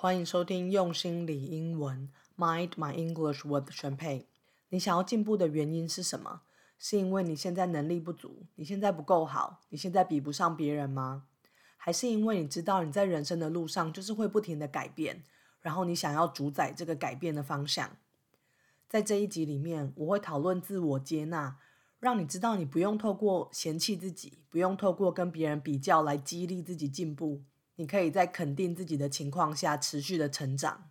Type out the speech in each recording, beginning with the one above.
欢迎收听用心理英文，Mind My English with 声配。你想要进步的原因是什么？是因为你现在能力不足，你现在不够好，你现在比不上别人吗？还是因为你知道你在人生的路上就是会不停的改变，然后你想要主宰这个改变的方向？在这一集里面，我会讨论自我接纳，让你知道你不用透过嫌弃自己，不用透过跟别人比较来激励自己进步。你可以在肯定自己的情况下持续的成长。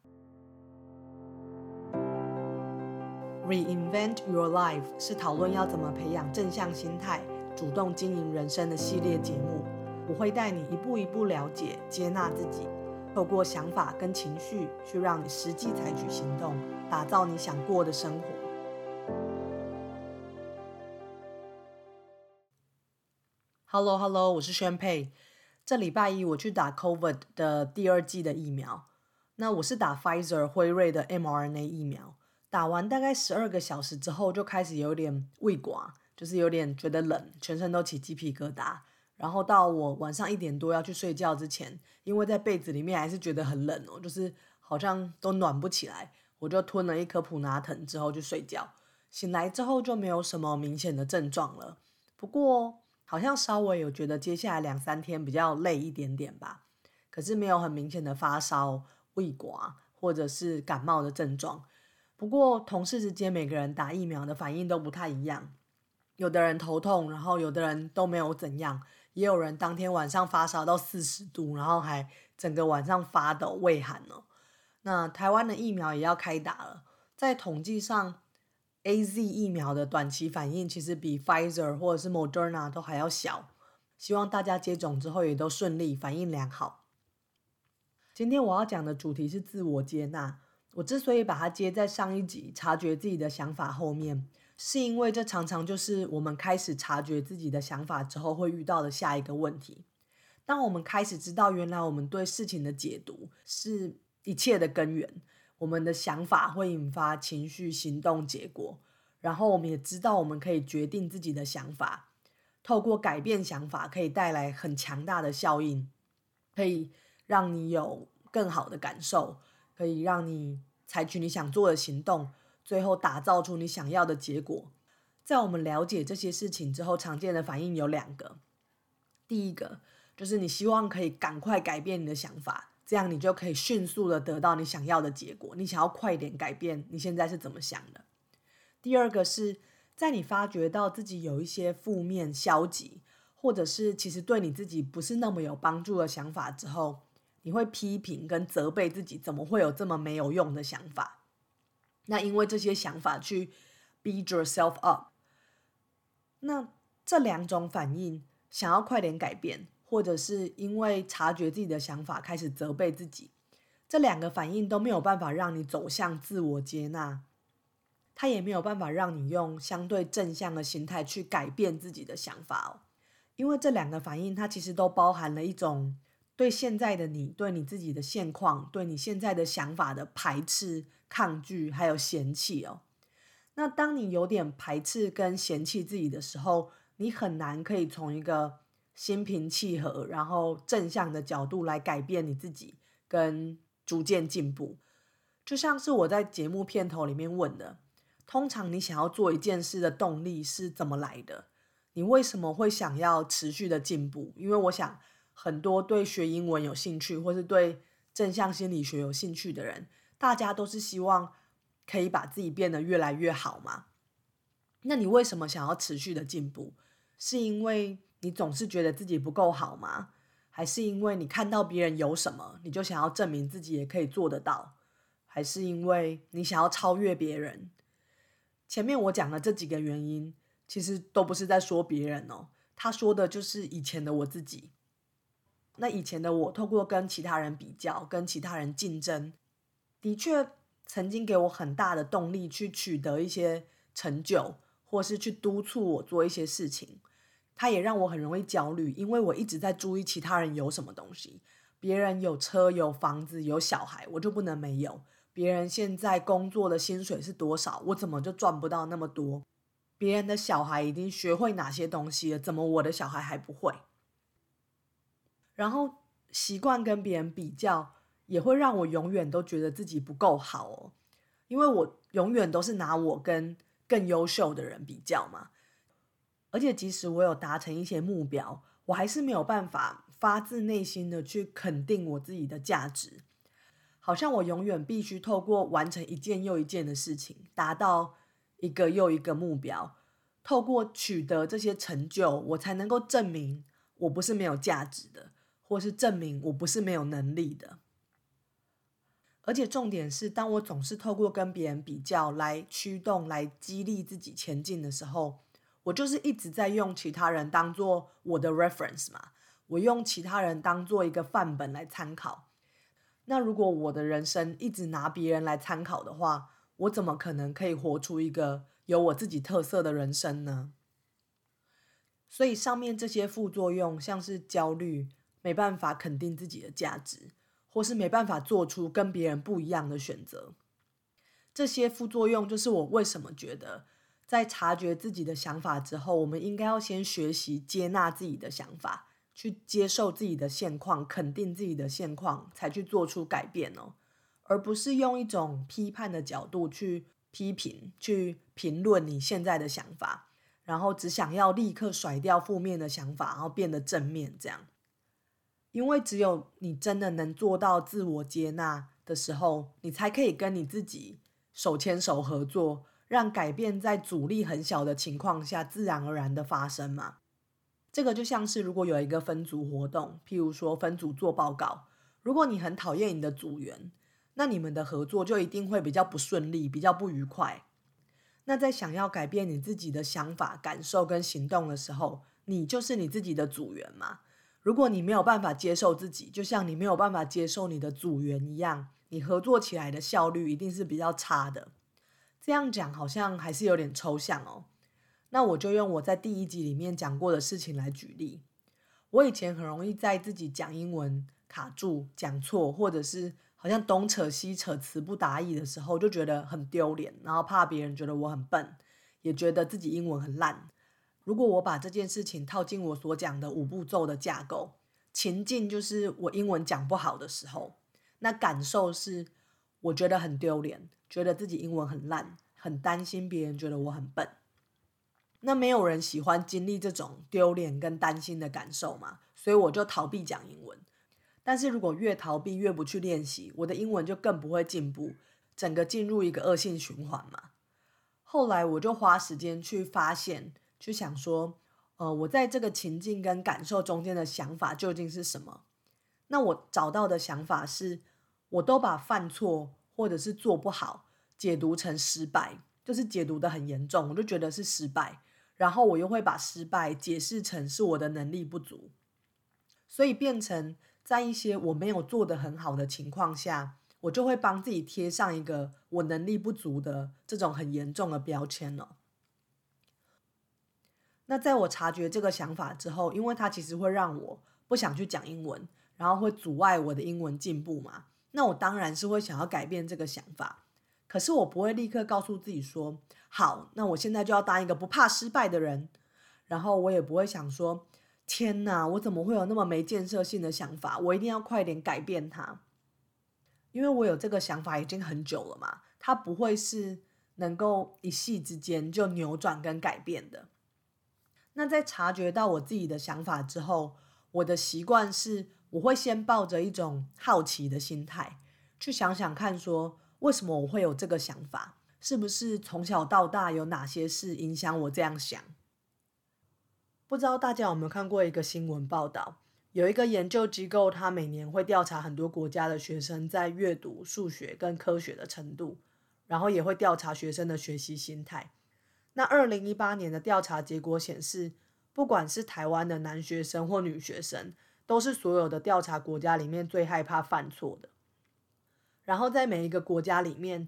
Reinvent Your Life 是讨论要怎么培养正向心态、主动经营人生的系列节目。我会带你一步一步了解、接纳自己，透过想法跟情绪去让你实际采取行动，打造你想过的生活。Hello Hello，我是宣佩。这礼拜一我去打 COVID 的第二季的疫苗，那我是打 Pfizer 辉瑞的 mRNA 疫苗，打完大概十二个小时之后就开始有点胃寡，就是有点觉得冷，全身都起鸡皮疙瘩。然后到我晚上一点多要去睡觉之前，因为在被子里面还是觉得很冷哦，就是好像都暖不起来，我就吞了一颗普拿疼之后就睡觉。醒来之后就没有什么明显的症状了，不过。好像稍微有觉得接下来两三天比较累一点点吧，可是没有很明显的发烧、胃寡或者是感冒的症状。不过同事之间每个人打疫苗的反应都不太一样，有的人头痛，然后有的人都没有怎样，也有人当天晚上发烧到四十度，然后还整个晚上发抖、畏寒了。那台湾的疫苗也要开打了，在统计上。A Z 疫苗的短期反应其实比 Pfizer 或者是 Moderna 都还要小。希望大家接种之后也都顺利，反应良好。今天我要讲的主题是自我接纳。我之所以把它接在上一集察觉自己的想法后面，是因为这常常就是我们开始察觉自己的想法之后会遇到的下一个问题。当我们开始知道原来我们对事情的解读是一切的根源。我们的想法会引发情绪、行动、结果，然后我们也知道我们可以决定自己的想法，透过改变想法可以带来很强大的效应，可以让你有更好的感受，可以让你采取你想做的行动，最后打造出你想要的结果。在我们了解这些事情之后，常见的反应有两个，第一个就是你希望可以赶快改变你的想法。这样你就可以迅速的得到你想要的结果。你想要快点改变你现在是怎么想的？第二个是在你发觉到自己有一些负面、消极，或者是其实对你自己不是那么有帮助的想法之后，你会批评跟责备自己，怎么会有这么没有用的想法？那因为这些想法去 beat yourself up。那这两种反应，想要快点改变。或者是因为察觉自己的想法开始责备自己，这两个反应都没有办法让你走向自我接纳，它也没有办法让你用相对正向的心态去改变自己的想法哦。因为这两个反应，它其实都包含了一种对现在的你、对你自己的现况、对你现在的想法的排斥、抗拒，还有嫌弃哦。那当你有点排斥跟嫌弃自己的时候，你很难可以从一个心平气和，然后正向的角度来改变你自己，跟逐渐进步。就像是我在节目片头里面问的，通常你想要做一件事的动力是怎么来的？你为什么会想要持续的进步？因为我想，很多对学英文有兴趣，或是对正向心理学有兴趣的人，大家都是希望可以把自己变得越来越好嘛。那你为什么想要持续的进步？是因为？你总是觉得自己不够好吗？还是因为你看到别人有什么，你就想要证明自己也可以做得到？还是因为你想要超越别人？前面我讲的这几个原因，其实都不是在说别人哦，他说的就是以前的我自己。那以前的我，透过跟其他人比较，跟其他人竞争，的确曾经给我很大的动力去取得一些成就，或是去督促我做一些事情。它也让我很容易焦虑，因为我一直在注意其他人有什么东西。别人有车、有房子、有小孩，我就不能没有。别人现在工作的薪水是多少，我怎么就赚不到那么多？别人的小孩已经学会哪些东西了，怎么我的小孩还不会？然后习惯跟别人比较，也会让我永远都觉得自己不够好哦，因为我永远都是拿我跟更优秀的人比较嘛。而且即使我有达成一些目标，我还是没有办法发自内心的去肯定我自己的价值，好像我永远必须透过完成一件又一件的事情，达到一个又一个目标，透过取得这些成就，我才能够证明我不是没有价值的，或是证明我不是没有能力的。而且重点是，当我总是透过跟别人比较来驱动、来激励自己前进的时候，我就是一直在用其他人当做我的 reference 嘛，我用其他人当做一个范本来参考。那如果我的人生一直拿别人来参考的话，我怎么可能可以活出一个有我自己特色的人生呢？所以上面这些副作用，像是焦虑，没办法肯定自己的价值。或是没办法做出跟别人不一样的选择，这些副作用就是我为什么觉得，在察觉自己的想法之后，我们应该要先学习接纳自己的想法，去接受自己的现况，肯定自己的现况，才去做出改变哦，而不是用一种批判的角度去批评、去评论你现在的想法，然后只想要立刻甩掉负面的想法，然后变得正面这样。因为只有你真的能做到自我接纳的时候，你才可以跟你自己手牵手合作，让改变在阻力很小的情况下自然而然的发生嘛。这个就像是如果有一个分组活动，譬如说分组做报告，如果你很讨厌你的组员，那你们的合作就一定会比较不顺利，比较不愉快。那在想要改变你自己的想法、感受跟行动的时候，你就是你自己的组员嘛。如果你没有办法接受自己，就像你没有办法接受你的组员一样，你合作起来的效率一定是比较差的。这样讲好像还是有点抽象哦。那我就用我在第一集里面讲过的事情来举例。我以前很容易在自己讲英文卡住、讲错，或者是好像东扯西扯、词不达意的时候，就觉得很丢脸，然后怕别人觉得我很笨，也觉得自己英文很烂。如果我把这件事情套进我所讲的五步骤的架构，情境就是我英文讲不好的时候，那感受是我觉得很丢脸，觉得自己英文很烂，很担心别人觉得我很笨。那没有人喜欢经历这种丢脸跟担心的感受嘛，所以我就逃避讲英文。但是如果越逃避越不去练习，我的英文就更不会进步，整个进入一个恶性循环嘛。后来我就花时间去发现。去想说，呃，我在这个情境跟感受中间的想法究竟是什么？那我找到的想法是，我都把犯错或者是做不好解读成失败，就是解读的很严重，我就觉得是失败。然后我又会把失败解释成是我的能力不足，所以变成在一些我没有做的很好的情况下，我就会帮自己贴上一个我能力不足的这种很严重的标签了。那在我察觉这个想法之后，因为它其实会让我不想去讲英文，然后会阻碍我的英文进步嘛。那我当然是会想要改变这个想法，可是我不会立刻告诉自己说，好，那我现在就要当一个不怕失败的人。然后我也不会想说，天哪，我怎么会有那么没建设性的想法？我一定要快点改变它，因为我有这个想法已经很久了嘛。它不会是能够一夕之间就扭转跟改变的。那在察觉到我自己的想法之后，我的习惯是，我会先抱着一种好奇的心态，去想想看，说为什么我会有这个想法，是不是从小到大有哪些事影响我这样想？不知道大家有没有看过一个新闻报道，有一个研究机构，它每年会调查很多国家的学生在阅读、数学跟科学的程度，然后也会调查学生的学习心态。那二零一八年的调查结果显示，不管是台湾的男学生或女学生，都是所有的调查国家里面最害怕犯错的。然后在每一个国家里面，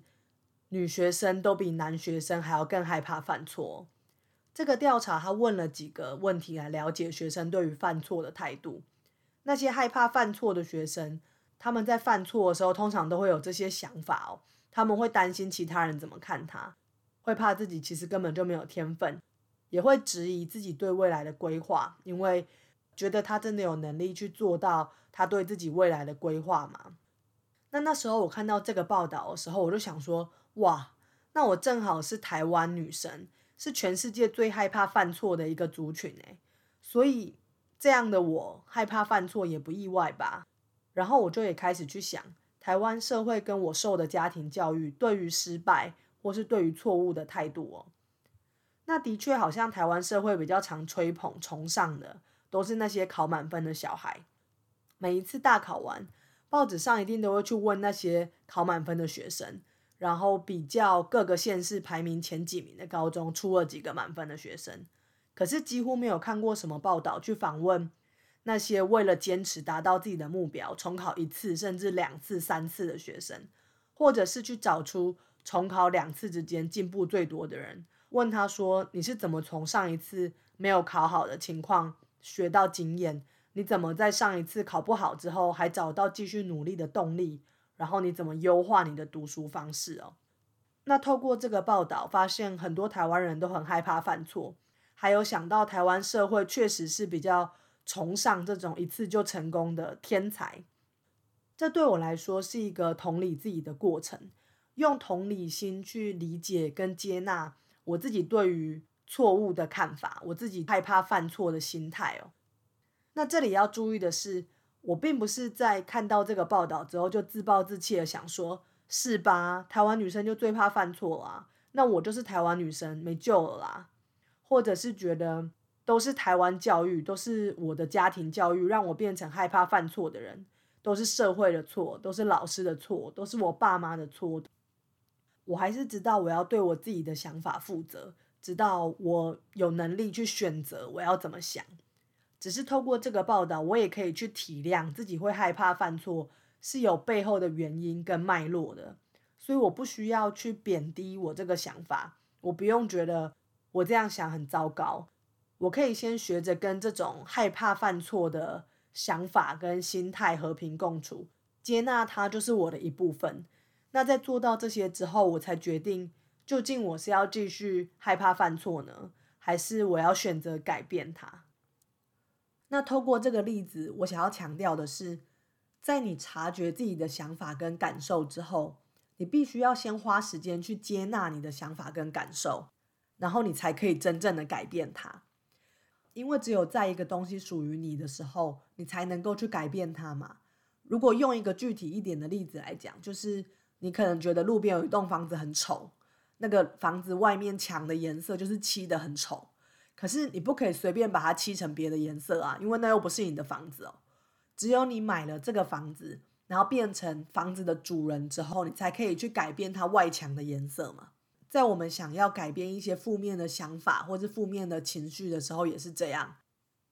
女学生都比男学生还要更害怕犯错。这个调查他问了几个问题来了解学生对于犯错的态度。那些害怕犯错的学生，他们在犯错的时候，通常都会有这些想法哦，他们会担心其他人怎么看他。会怕自己其实根本就没有天分，也会质疑自己对未来的规划，因为觉得他真的有能力去做到他对自己未来的规划吗？那那时候我看到这个报道的时候，我就想说，哇，那我正好是台湾女生，是全世界最害怕犯错的一个族群诶，所以这样的我害怕犯错也不意外吧。然后我就也开始去想，台湾社会跟我受的家庭教育对于失败或是对于错误的态度哦。那的确好像台湾社会比较常吹捧崇尚的，都是那些考满分的小孩。每一次大考完。报纸上一定都会去问那些考满分的学生，然后比较各个县市排名前几名的高中出了几个满分的学生。可是几乎没有看过什么报道去访问那些为了坚持达到自己的目标，重考一次甚至两次、三次的学生，或者是去找出重考两次之间进步最多的人，问他说：“你是怎么从上一次没有考好的情况学到经验？”你怎么在上一次考不好之后还找到继续努力的动力？然后你怎么优化你的读书方式哦？那透过这个报道，发现很多台湾人都很害怕犯错，还有想到台湾社会确实是比较崇尚这种一次就成功的天才。这对我来说是一个同理自己的过程，用同理心去理解跟接纳我自己对于错误的看法，我自己害怕犯错的心态哦。那这里要注意的是，我并不是在看到这个报道之后就自暴自弃的想说，是吧？台湾女生就最怕犯错啊，那我就是台湾女生没救了啦。或者是觉得都是台湾教育，都是我的家庭教育让我变成害怕犯错的人，都是社会的错，都是老师的错，都是我爸妈的错。我还是知道我要对我自己的想法负责，知道我有能力去选择我要怎么想。只是透过这个报道，我也可以去体谅自己会害怕犯错是有背后的原因跟脉络的，所以我不需要去贬低我这个想法，我不用觉得我这样想很糟糕，我可以先学着跟这种害怕犯错的想法跟心态和平共处，接纳它就是我的一部分。那在做到这些之后，我才决定究竟我是要继续害怕犯错呢，还是我要选择改变它。那透过这个例子，我想要强调的是，在你察觉自己的想法跟感受之后，你必须要先花时间去接纳你的想法跟感受，然后你才可以真正的改变它。因为只有在一个东西属于你的时候，你才能够去改变它嘛。如果用一个具体一点的例子来讲，就是你可能觉得路边有一栋房子很丑，那个房子外面墙的颜色就是漆的很丑。可是你不可以随便把它漆成别的颜色啊，因为那又不是你的房子哦。只有你买了这个房子，然后变成房子的主人之后，你才可以去改变它外墙的颜色嘛。在我们想要改变一些负面的想法或是负面的情绪的时候，也是这样。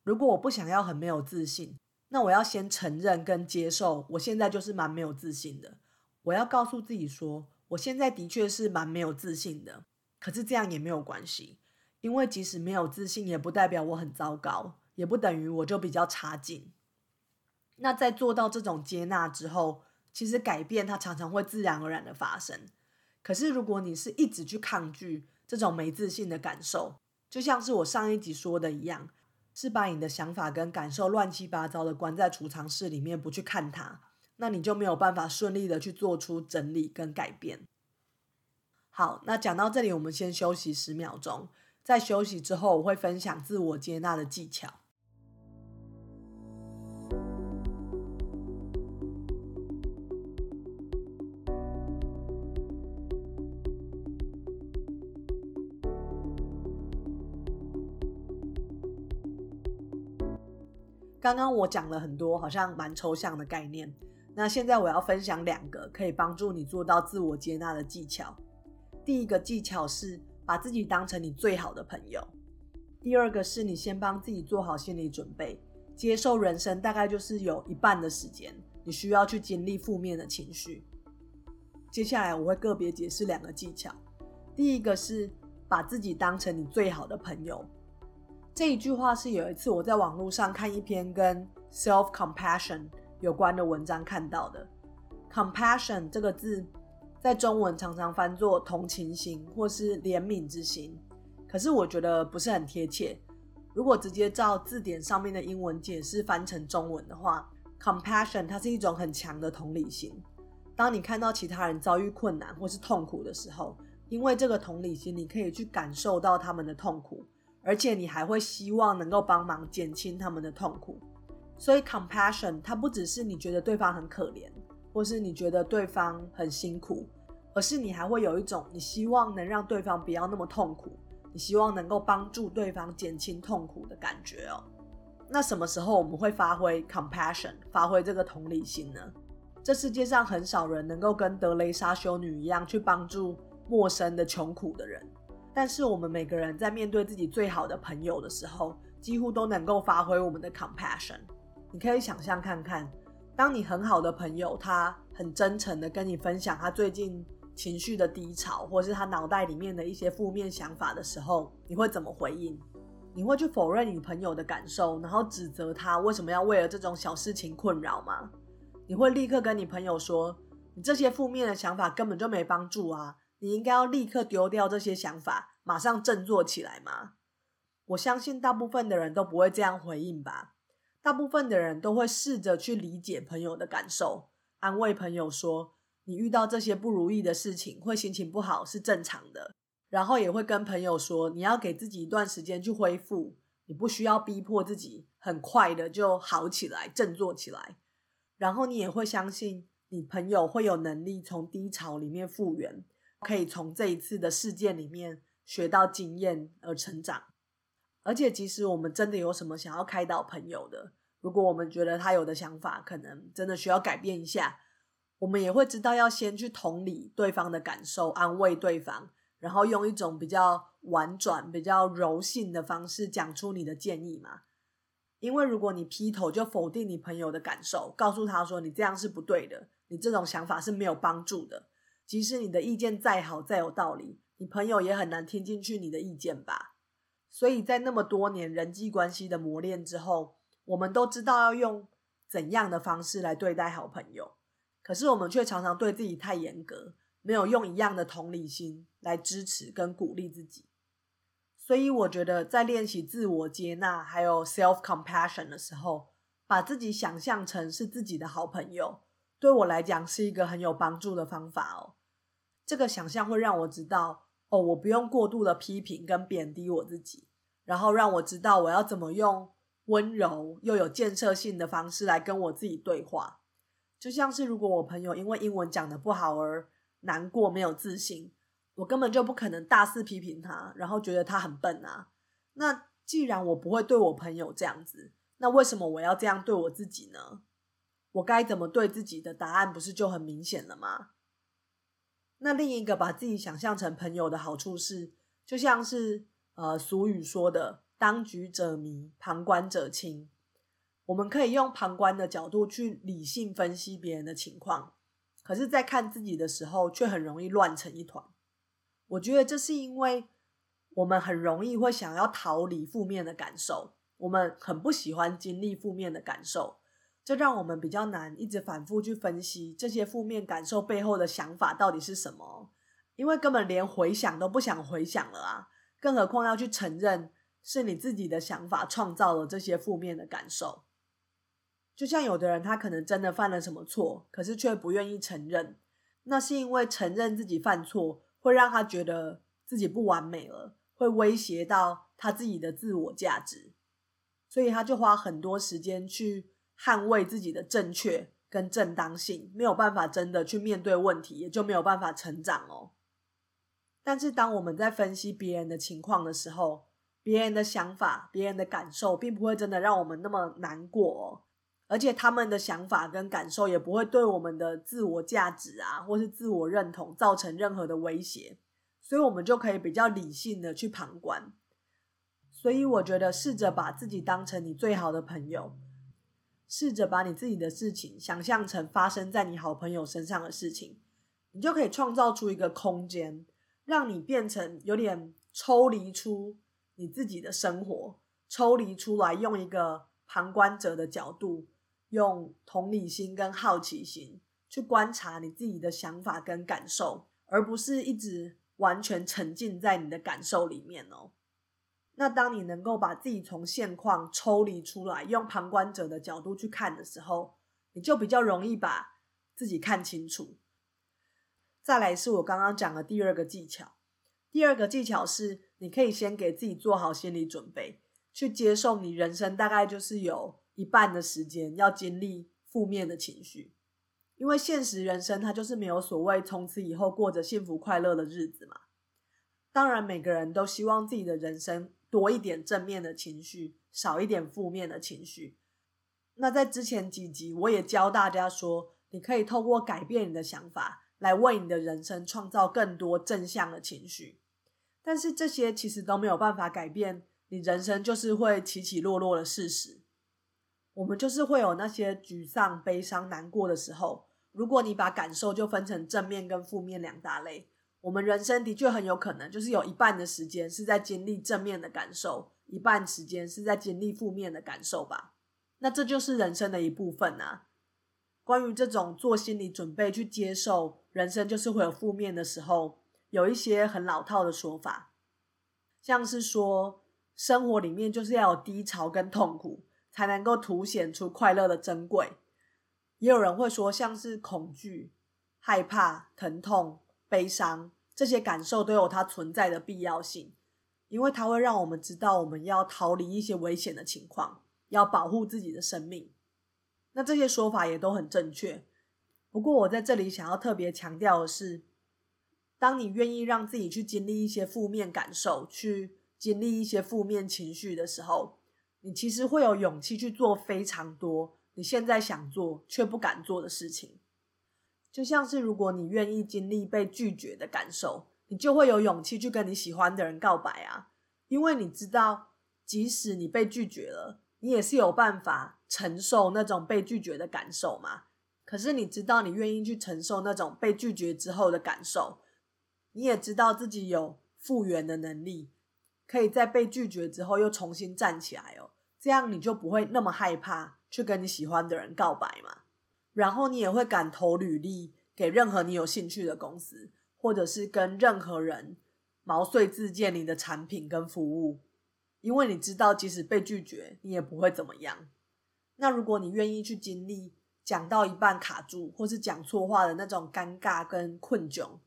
如果我不想要很没有自信，那我要先承认跟接受，我现在就是蛮没有自信的。我要告诉自己说，我现在的确是蛮没有自信的，可是这样也没有关系。因为即使没有自信，也不代表我很糟糕，也不等于我就比较差劲。那在做到这种接纳之后，其实改变它常常会自然而然的发生。可是如果你是一直去抗拒这种没自信的感受，就像是我上一集说的一样，是把你的想法跟感受乱七八糟的关在储藏室里面，不去看它，那你就没有办法顺利的去做出整理跟改变。好，那讲到这里，我们先休息十秒钟。在休息之后，我会分享自我接纳的技巧。刚刚我讲了很多，好像蛮抽象的概念。那现在我要分享两个可以帮助你做到自我接纳的技巧。第一个技巧是。把自己当成你最好的朋友。第二个是你先帮自己做好心理准备，接受人生大概就是有一半的时间，你需要去经历负面的情绪。接下来我会个别解释两个技巧。第一个是把自己当成你最好的朋友。这一句话是有一次我在网络上看一篇跟 self compassion 有关的文章看到的。compassion 这个字。在中文常常翻作同情心或是怜悯之心，可是我觉得不是很贴切。如果直接照字典上面的英文解释翻成中文的话，compassion 它是一种很强的同理心。当你看到其他人遭遇困难或是痛苦的时候，因为这个同理心，你可以去感受到他们的痛苦，而且你还会希望能够帮忙减轻他们的痛苦。所以，compassion 它不只是你觉得对方很可怜，或是你觉得对方很辛苦，而是你还会有一种你希望能让对方不要那么痛苦，你希望能够帮助对方减轻痛苦的感觉哦。那什么时候我们会发挥 compassion，发挥这个同理心呢？这世界上很少人能够跟德雷莎修女一样去帮助陌生的穷苦的人，但是我们每个人在面对自己最好的朋友的时候，几乎都能够发挥我们的 compassion。你可以想象看看，当你很好的朋友他很真诚的跟你分享他最近情绪的低潮，或是他脑袋里面的一些负面想法的时候，你会怎么回应？你会去否认你朋友的感受，然后指责他为什么要为了这种小事情困扰吗？你会立刻跟你朋友说，你这些负面的想法根本就没帮助啊！你应该要立刻丢掉这些想法，马上振作起来吗？我相信大部分的人都不会这样回应吧。大部分的人都会试着去理解朋友的感受，安慰朋友说，你遇到这些不如意的事情会心情不好是正常的。然后也会跟朋友说，你要给自己一段时间去恢复，你不需要逼迫自己很快的就好起来、振作起来。然后你也会相信，你朋友会有能力从低潮里面复原，可以从这一次的事件里面学到经验而成长。而且，即使我们真的有什么想要开导朋友的，如果我们觉得他有的想法可能真的需要改变一下，我们也会知道要先去同理对方的感受，安慰对方，然后用一种比较婉转、比较柔性的方式讲出你的建议嘛。因为如果你劈头就否定你朋友的感受，告诉他说你这样是不对的，你这种想法是没有帮助的，即使你的意见再好再有道理，你朋友也很难听进去你的意见吧。所以在那么多年人际关系的磨练之后，我们都知道要用怎样的方式来对待好朋友，可是我们却常常对自己太严格，没有用一样的同理心来支持跟鼓励自己。所以我觉得，在练习自我接纳还有 self compassion 的时候，把自己想象成是自己的好朋友，对我来讲是一个很有帮助的方法哦。这个想象会让我知道，哦，我不用过度的批评跟贬低我自己，然后让我知道我要怎么用温柔又有建设性的方式来跟我自己对话。就像是如果我朋友因为英文讲的不好而难过、没有自信。我根本就不可能大肆批评他，然后觉得他很笨啊。那既然我不会对我朋友这样子，那为什么我要这样对我自己呢？我该怎么对自己的答案不是就很明显了吗？那另一个把自己想象成朋友的好处是，就像是呃俗语说的“当局者迷，旁观者清”。我们可以用旁观的角度去理性分析别人的情况，可是，在看自己的时候，却很容易乱成一团。我觉得这是因为我们很容易会想要逃离负面的感受，我们很不喜欢经历负面的感受，这让我们比较难一直反复去分析这些负面感受背后的想法到底是什么，因为根本连回想都不想回想了啊，更何况要去承认是你自己的想法创造了这些负面的感受。就像有的人他可能真的犯了什么错，可是却不愿意承认，那是因为承认自己犯错。会让他觉得自己不完美了，会威胁到他自己的自我价值，所以他就花很多时间去捍卫自己的正确跟正当性，没有办法真的去面对问题，也就没有办法成长哦。但是当我们在分析别人的情况的时候，别人的想法、别人的感受，并不会真的让我们那么难过哦。而且他们的想法跟感受也不会对我们的自我价值啊，或是自我认同造成任何的威胁，所以我们就可以比较理性的去旁观。所以我觉得，试着把自己当成你最好的朋友，试着把你自己的事情想象成发生在你好朋友身上的事情，你就可以创造出一个空间，让你变成有点抽离出你自己的生活，抽离出来，用一个旁观者的角度。用同理心跟好奇心去观察你自己的想法跟感受，而不是一直完全沉浸在你的感受里面哦。那当你能够把自己从现况抽离出来，用旁观者的角度去看的时候，你就比较容易把自己看清楚，再来是我刚刚讲的第二个技巧。第二个技巧是，你可以先给自己做好心理准备，去接受你人生大概就是有一半的时间要经历负面的情绪，因为现实人生它就是没有所谓从此以后过着幸福快乐的日子嘛。当然，每个人都希望自己的人生多一点正面的情绪，少一点负面的情绪。那在之前几集，我也教大家说，你可以透过改变你的想法，来为你的人生创造更多正向的情绪。但是这些其实都没有办法改变你人生就是会起起落落的事实。我们就是会有那些沮丧、悲伤、难过的时候。如果你把感受就分成正面跟负面两大类，我们人生的确很有可能就是有一半的时间是在经历正面的感受，一半时间是在经历负面的感受吧。那这就是人生的一部分啊。关于这种做心理准备去接受人生就是会有负面的时候。有一些很老套的说法，像是说生活里面就是要有低潮跟痛苦，才能够凸显出快乐的珍贵。也有人会说，像是恐惧、害怕、疼痛、悲伤这些感受都有它存在的必要性，因为它会让我们知道我们要逃离一些危险的情况，要保护自己的生命。那这些说法也都很正确。不过我在这里想要特别强调的是。当你愿意让自己去经历一些负面感受，去经历一些负面情绪的时候，你其实会有勇气去做非常多你现在想做却不敢做的事情。就像是如果你愿意经历被拒绝的感受，你就会有勇气去跟你喜欢的人告白啊，因为你知道，即使你被拒绝了，你也是有办法承受那种被拒绝的感受嘛。可是你知道，你愿意去承受那种被拒绝之后的感受。你也知道自己有复原的能力，可以在被拒绝之后又重新站起来哦。这样你就不会那么害怕去跟你喜欢的人告白嘛。然后你也会敢投履历给任何你有兴趣的公司，或者是跟任何人毛遂自荐你的产品跟服务，因为你知道即使被拒绝，你也不会怎么样。那如果你愿意去经历讲到一半卡住，或是讲错话的那种尴尬跟困窘。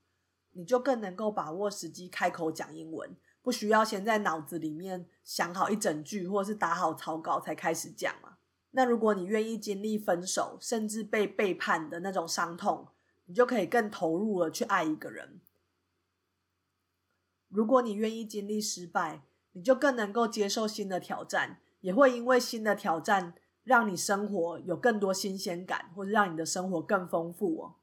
你就更能够把握时机开口讲英文，不需要先在脑子里面想好一整句，或是打好草稿才开始讲嘛。那如果你愿意经历分手，甚至被背叛的那种伤痛，你就可以更投入了去爱一个人。如果你愿意经历失败，你就更能够接受新的挑战，也会因为新的挑战让你生活有更多新鲜感，或者让你的生活更丰富哦。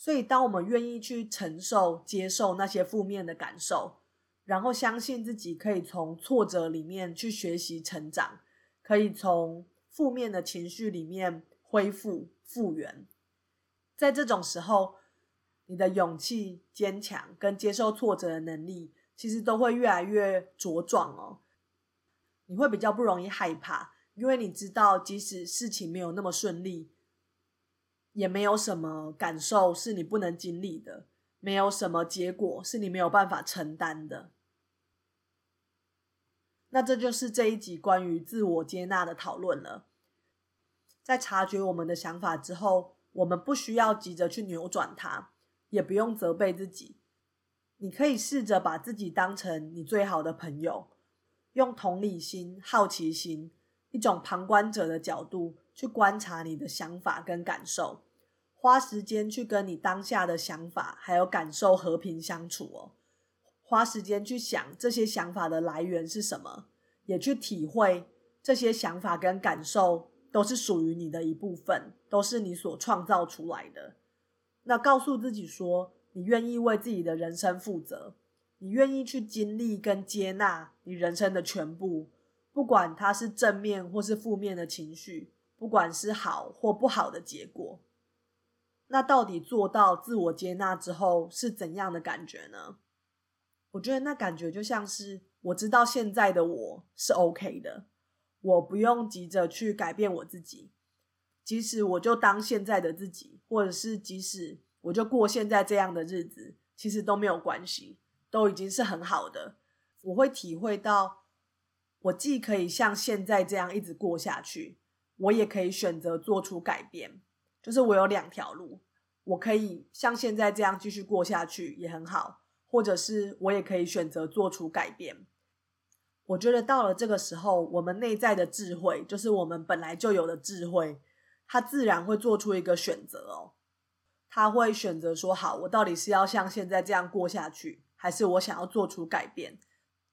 所以，当我们愿意去承受、接受那些负面的感受，然后相信自己可以从挫折里面去学习成长，可以从负面的情绪里面恢复复原，在这种时候，你的勇气、坚强跟接受挫折的能力，其实都会越来越茁壮哦。你会比较不容易害怕，因为你知道，即使事情没有那么顺利。也没有什么感受是你不能经历的，没有什么结果是你没有办法承担的。那这就是这一集关于自我接纳的讨论了。在察觉我们的想法之后，我们不需要急着去扭转它，也不用责备自己。你可以试着把自己当成你最好的朋友，用同理心、好奇心，一种旁观者的角度去观察你的想法跟感受。花时间去跟你当下的想法还有感受和平相处哦，花时间去想这些想法的来源是什么，也去体会这些想法跟感受都是属于你的一部分，都是你所创造出来的。那告诉自己说，你愿意为自己的人生负责，你愿意去经历跟接纳你人生的全部，不管它是正面或是负面的情绪，不管是好或不好的结果。那到底做到自我接纳之后是怎样的感觉呢？我觉得那感觉就像是我知道现在的我是 OK 的，我不用急着去改变我自己，即使我就当现在的自己，或者是即使我就过现在这样的日子，其实都没有关系，都已经是很好的。我会体会到，我既可以像现在这样一直过下去，我也可以选择做出改变。就是我有两条路，我可以像现在这样继续过下去也很好，或者是我也可以选择做出改变。我觉得到了这个时候，我们内在的智慧，就是我们本来就有的智慧，它自然会做出一个选择哦。他会选择说：“好，我到底是要像现在这样过下去，还是我想要做出改变？”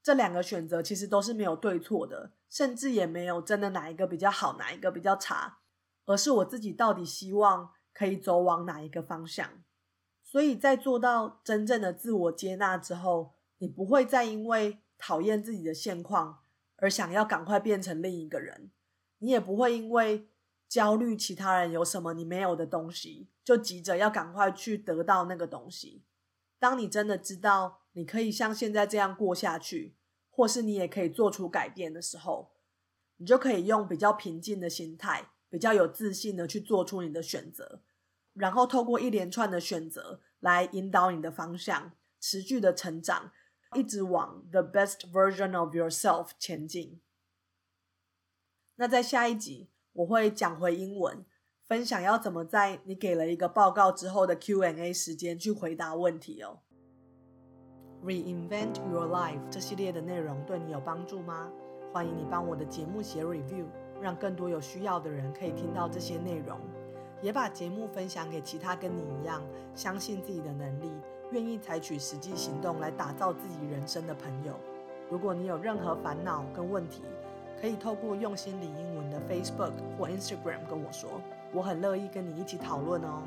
这两个选择其实都是没有对错的，甚至也没有真的哪一个比较好，哪一个比较差，而是我自己到底希望可以走往哪一个方向。所以在做到真正的自我接纳之后，你不会再因为讨厌自己的现况而想要赶快变成另一个人，你也不会因为焦虑其他人有什么你没有的东西，就急着要赶快去得到那个东西。当你真的知道你可以像现在这样过下去，或是你也可以做出改变的时候，你就可以用比较平静的心态，比较有自信的去做出你的选择，然后透过一连串的选择来引导你的方向，持续的成长，一直往 the best version of yourself 前进。那在下一集我会讲回英文。分享要怎么在你给了一个报告之后的 Q&A 时间去回答问题哦。Reinvent Your Life 这系列的内容对你有帮助吗？欢迎你帮我的节目写 review，让更多有需要的人可以听到这些内容，也把节目分享给其他跟你一样相信自己的能力、愿意采取实际行动来打造自己人生的朋友。如果你有任何烦恼跟问题，可以透过用心理英文的 Facebook 或 Instagram 跟我说。我很乐意跟你一起讨论哦。